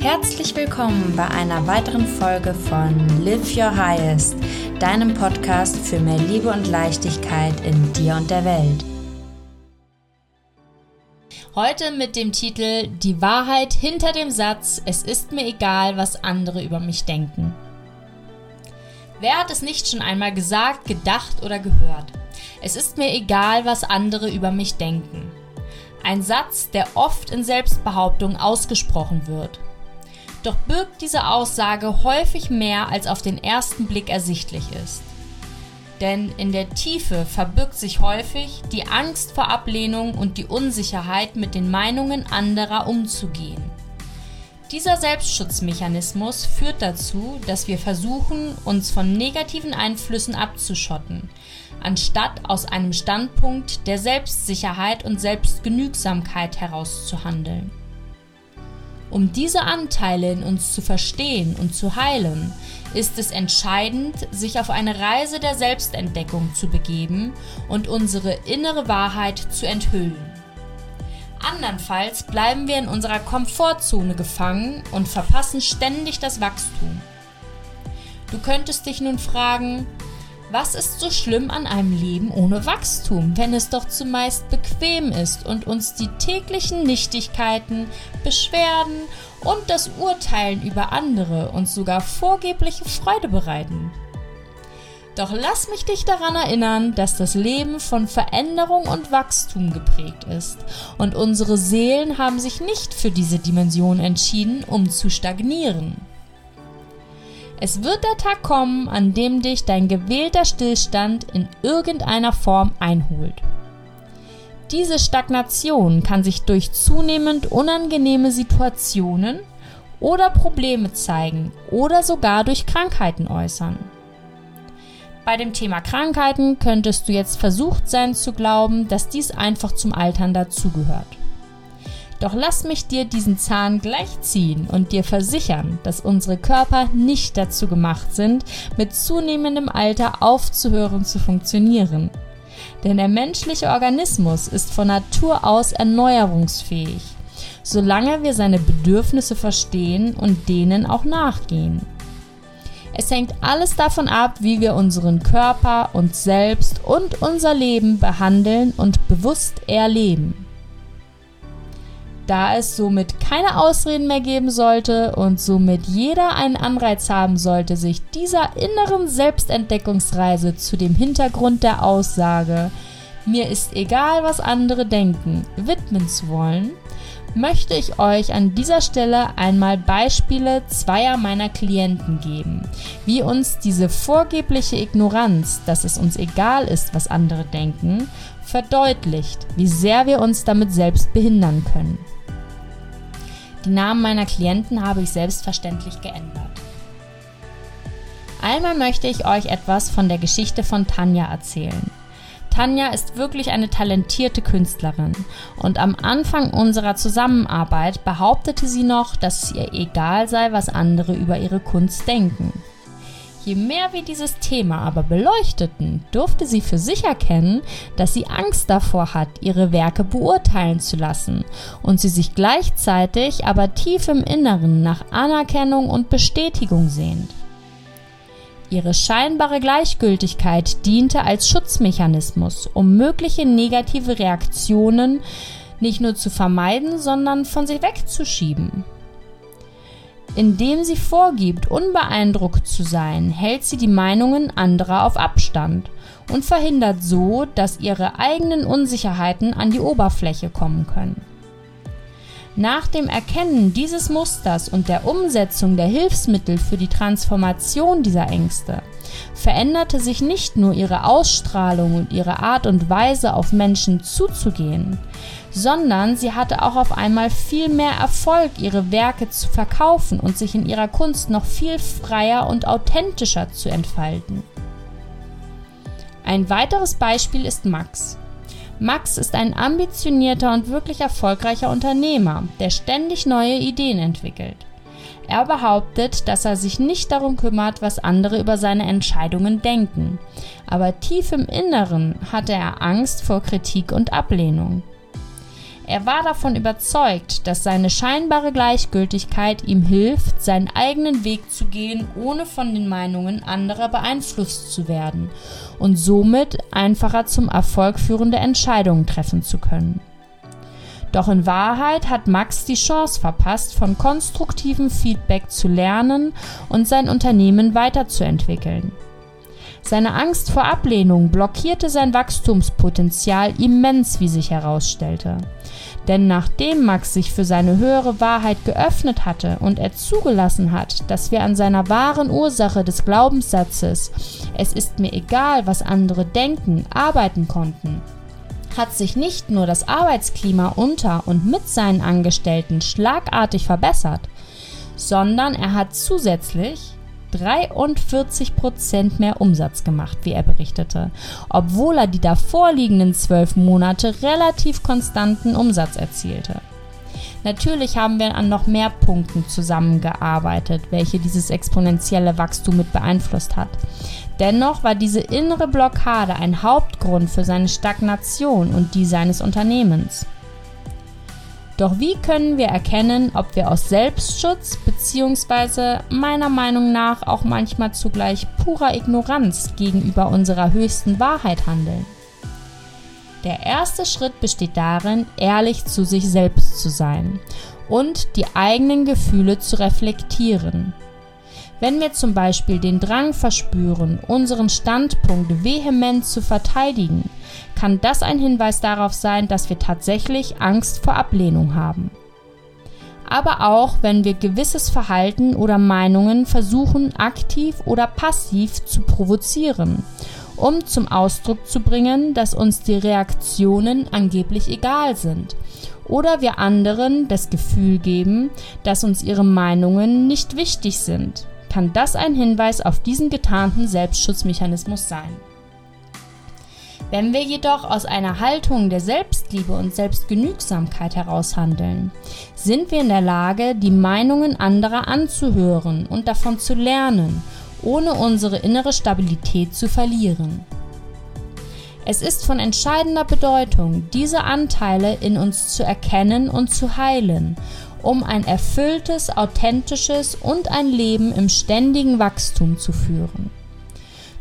Herzlich willkommen bei einer weiteren Folge von Live Your Highest, deinem Podcast für mehr Liebe und Leichtigkeit in dir und der Welt. Heute mit dem Titel Die Wahrheit hinter dem Satz Es ist mir egal, was andere über mich denken. Wer hat es nicht schon einmal gesagt, gedacht oder gehört? Es ist mir egal, was andere über mich denken. Ein Satz, der oft in Selbstbehauptung ausgesprochen wird. Doch birgt diese Aussage häufig mehr, als auf den ersten Blick ersichtlich ist. Denn in der Tiefe verbirgt sich häufig die Angst vor Ablehnung und die Unsicherheit, mit den Meinungen anderer umzugehen. Dieser Selbstschutzmechanismus führt dazu, dass wir versuchen, uns von negativen Einflüssen abzuschotten, anstatt aus einem Standpunkt der Selbstsicherheit und Selbstgenügsamkeit herauszuhandeln. Um diese Anteile in uns zu verstehen und zu heilen, ist es entscheidend, sich auf eine Reise der Selbstentdeckung zu begeben und unsere innere Wahrheit zu enthüllen. Andernfalls bleiben wir in unserer Komfortzone gefangen und verpassen ständig das Wachstum. Du könntest dich nun fragen, was ist so schlimm an einem Leben ohne Wachstum, wenn es doch zumeist bequem ist und uns die täglichen Nichtigkeiten, Beschwerden und das Urteilen über andere uns sogar vorgebliche Freude bereiten? Doch lass mich dich daran erinnern, dass das Leben von Veränderung und Wachstum geprägt ist und unsere Seelen haben sich nicht für diese Dimension entschieden, um zu stagnieren. Es wird der Tag kommen, an dem dich dein gewählter Stillstand in irgendeiner Form einholt. Diese Stagnation kann sich durch zunehmend unangenehme Situationen oder Probleme zeigen oder sogar durch Krankheiten äußern. Bei dem Thema Krankheiten könntest du jetzt versucht sein zu glauben, dass dies einfach zum Altern dazugehört. Doch lass mich dir diesen Zahn gleich ziehen und dir versichern, dass unsere Körper nicht dazu gemacht sind, mit zunehmendem Alter aufzuhören zu funktionieren. Denn der menschliche Organismus ist von Natur aus erneuerungsfähig, solange wir seine Bedürfnisse verstehen und denen auch nachgehen. Es hängt alles davon ab, wie wir unseren Körper, uns selbst und unser Leben behandeln und bewusst erleben da es somit keine Ausreden mehr geben sollte und somit jeder einen Anreiz haben sollte, sich dieser inneren Selbstentdeckungsreise zu dem Hintergrund der Aussage mir ist egal, was andere denken, widmen zu wollen, möchte ich euch an dieser Stelle einmal Beispiele zweier meiner Klienten geben, wie uns diese vorgebliche Ignoranz, dass es uns egal ist, was andere denken, verdeutlicht, wie sehr wir uns damit selbst behindern können. Die Namen meiner Klienten habe ich selbstverständlich geändert. Einmal möchte ich euch etwas von der Geschichte von Tanja erzählen. Tanja ist wirklich eine talentierte Künstlerin und am Anfang unserer Zusammenarbeit behauptete sie noch, dass es ihr egal sei, was andere über ihre Kunst denken. Je mehr wir dieses Thema aber beleuchteten, durfte sie für sich erkennen, dass sie Angst davor hat, ihre Werke beurteilen zu lassen und sie sich gleichzeitig aber tief im Inneren nach Anerkennung und Bestätigung sehnt. Ihre scheinbare Gleichgültigkeit diente als Schutzmechanismus, um mögliche negative Reaktionen nicht nur zu vermeiden, sondern von sich wegzuschieben. Indem sie vorgibt, unbeeindruckt zu sein, hält sie die Meinungen anderer auf Abstand und verhindert so, dass ihre eigenen Unsicherheiten an die Oberfläche kommen können. Nach dem Erkennen dieses Musters und der Umsetzung der Hilfsmittel für die Transformation dieser Ängste veränderte sich nicht nur ihre Ausstrahlung und ihre Art und Weise auf Menschen zuzugehen, sondern sie hatte auch auf einmal viel mehr Erfolg, ihre Werke zu verkaufen und sich in ihrer Kunst noch viel freier und authentischer zu entfalten. Ein weiteres Beispiel ist Max. Max ist ein ambitionierter und wirklich erfolgreicher Unternehmer, der ständig neue Ideen entwickelt. Er behauptet, dass er sich nicht darum kümmert, was andere über seine Entscheidungen denken, aber tief im Inneren hatte er Angst vor Kritik und Ablehnung. Er war davon überzeugt, dass seine scheinbare Gleichgültigkeit ihm hilft, seinen eigenen Weg zu gehen, ohne von den Meinungen anderer beeinflusst zu werden und somit einfacher zum Erfolg führende Entscheidungen treffen zu können. Doch in Wahrheit hat Max die Chance verpasst, von konstruktivem Feedback zu lernen und sein Unternehmen weiterzuentwickeln. Seine Angst vor Ablehnung blockierte sein Wachstumspotenzial immens, wie sich herausstellte. Denn nachdem Max sich für seine höhere Wahrheit geöffnet hatte und er zugelassen hat, dass wir an seiner wahren Ursache des Glaubenssatzes Es ist mir egal, was andere denken, arbeiten konnten, hat sich nicht nur das Arbeitsklima unter und mit seinen Angestellten schlagartig verbessert, sondern er hat zusätzlich 43 Prozent mehr Umsatz gemacht, wie er berichtete, obwohl er die davorliegenden zwölf Monate relativ konstanten Umsatz erzielte. Natürlich haben wir an noch mehr Punkten zusammengearbeitet, welche dieses exponentielle Wachstum mit beeinflusst hat. Dennoch war diese innere Blockade ein Hauptgrund für seine Stagnation und die seines Unternehmens. Doch wie können wir erkennen, ob wir aus Selbstschutz bzw. meiner Meinung nach auch manchmal zugleich purer Ignoranz gegenüber unserer höchsten Wahrheit handeln? Der erste Schritt besteht darin, ehrlich zu sich selbst zu sein und die eigenen Gefühle zu reflektieren. Wenn wir zum Beispiel den Drang verspüren, unseren Standpunkt vehement zu verteidigen, kann das ein Hinweis darauf sein, dass wir tatsächlich Angst vor Ablehnung haben. Aber auch wenn wir gewisses Verhalten oder Meinungen versuchen aktiv oder passiv zu provozieren, um zum Ausdruck zu bringen, dass uns die Reaktionen angeblich egal sind oder wir anderen das Gefühl geben, dass uns ihre Meinungen nicht wichtig sind, kann das ein Hinweis auf diesen getarnten Selbstschutzmechanismus sein. Wenn wir jedoch aus einer Haltung der Selbstliebe und Selbstgenügsamkeit heraus handeln, sind wir in der Lage, die Meinungen anderer anzuhören und davon zu lernen, ohne unsere innere Stabilität zu verlieren. Es ist von entscheidender Bedeutung, diese Anteile in uns zu erkennen und zu heilen, um ein erfülltes, authentisches und ein Leben im ständigen Wachstum zu führen.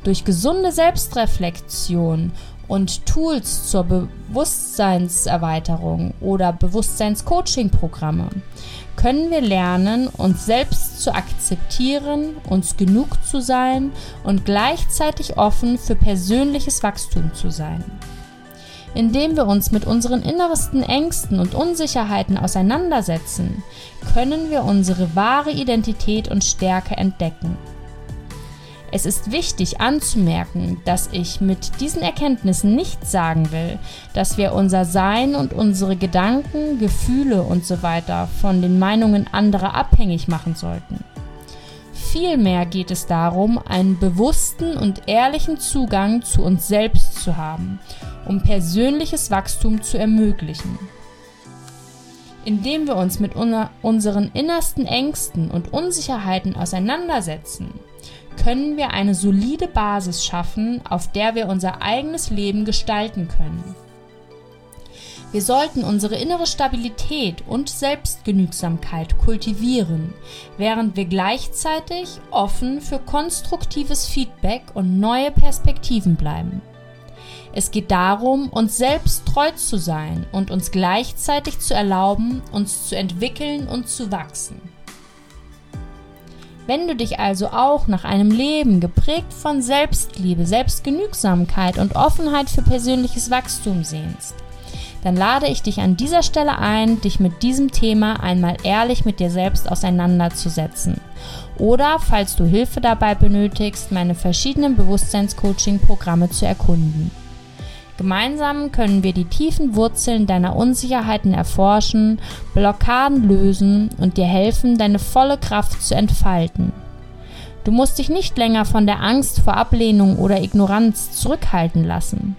Durch gesunde Selbstreflexion und Tools zur Bewusstseinserweiterung oder Bewusstseinscoaching-Programme können wir lernen, uns selbst zu akzeptieren, uns genug zu sein und gleichzeitig offen für persönliches Wachstum zu sein. Indem wir uns mit unseren innersten Ängsten und Unsicherheiten auseinandersetzen, können wir unsere wahre Identität und Stärke entdecken. Es ist wichtig anzumerken, dass ich mit diesen Erkenntnissen nicht sagen will, dass wir unser Sein und unsere Gedanken, Gefühle usw. So von den Meinungen anderer abhängig machen sollten. Vielmehr geht es darum, einen bewussten und ehrlichen Zugang zu uns selbst zu haben, um persönliches Wachstum zu ermöglichen. Indem wir uns mit unseren innersten Ängsten und Unsicherheiten auseinandersetzen, können wir eine solide Basis schaffen, auf der wir unser eigenes Leben gestalten können. Wir sollten unsere innere Stabilität und Selbstgenügsamkeit kultivieren, während wir gleichzeitig offen für konstruktives Feedback und neue Perspektiven bleiben. Es geht darum, uns selbst treu zu sein und uns gleichzeitig zu erlauben, uns zu entwickeln und zu wachsen. Wenn du dich also auch nach einem Leben geprägt von Selbstliebe, Selbstgenügsamkeit und Offenheit für persönliches Wachstum sehnst, dann lade ich dich an dieser Stelle ein, dich mit diesem Thema einmal ehrlich mit dir selbst auseinanderzusetzen. Oder, falls du Hilfe dabei benötigst, meine verschiedenen Bewusstseinscoaching-Programme zu erkunden. Gemeinsam können wir die tiefen Wurzeln deiner Unsicherheiten erforschen, Blockaden lösen und dir helfen, deine volle Kraft zu entfalten. Du musst dich nicht länger von der Angst vor Ablehnung oder Ignoranz zurückhalten lassen.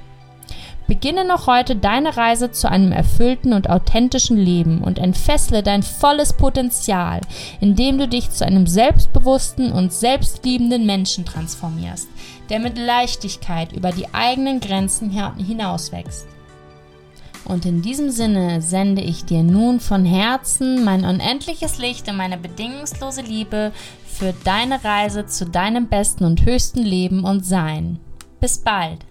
Beginne noch heute deine Reise zu einem erfüllten und authentischen Leben und entfessle dein volles Potenzial, indem du dich zu einem selbstbewussten und selbstliebenden Menschen transformierst, der mit Leichtigkeit über die eigenen Grenzen hinauswächst. Und in diesem Sinne sende ich dir nun von Herzen mein unendliches Licht und meine bedingungslose Liebe für deine Reise zu deinem besten und höchsten Leben und Sein. Bis bald.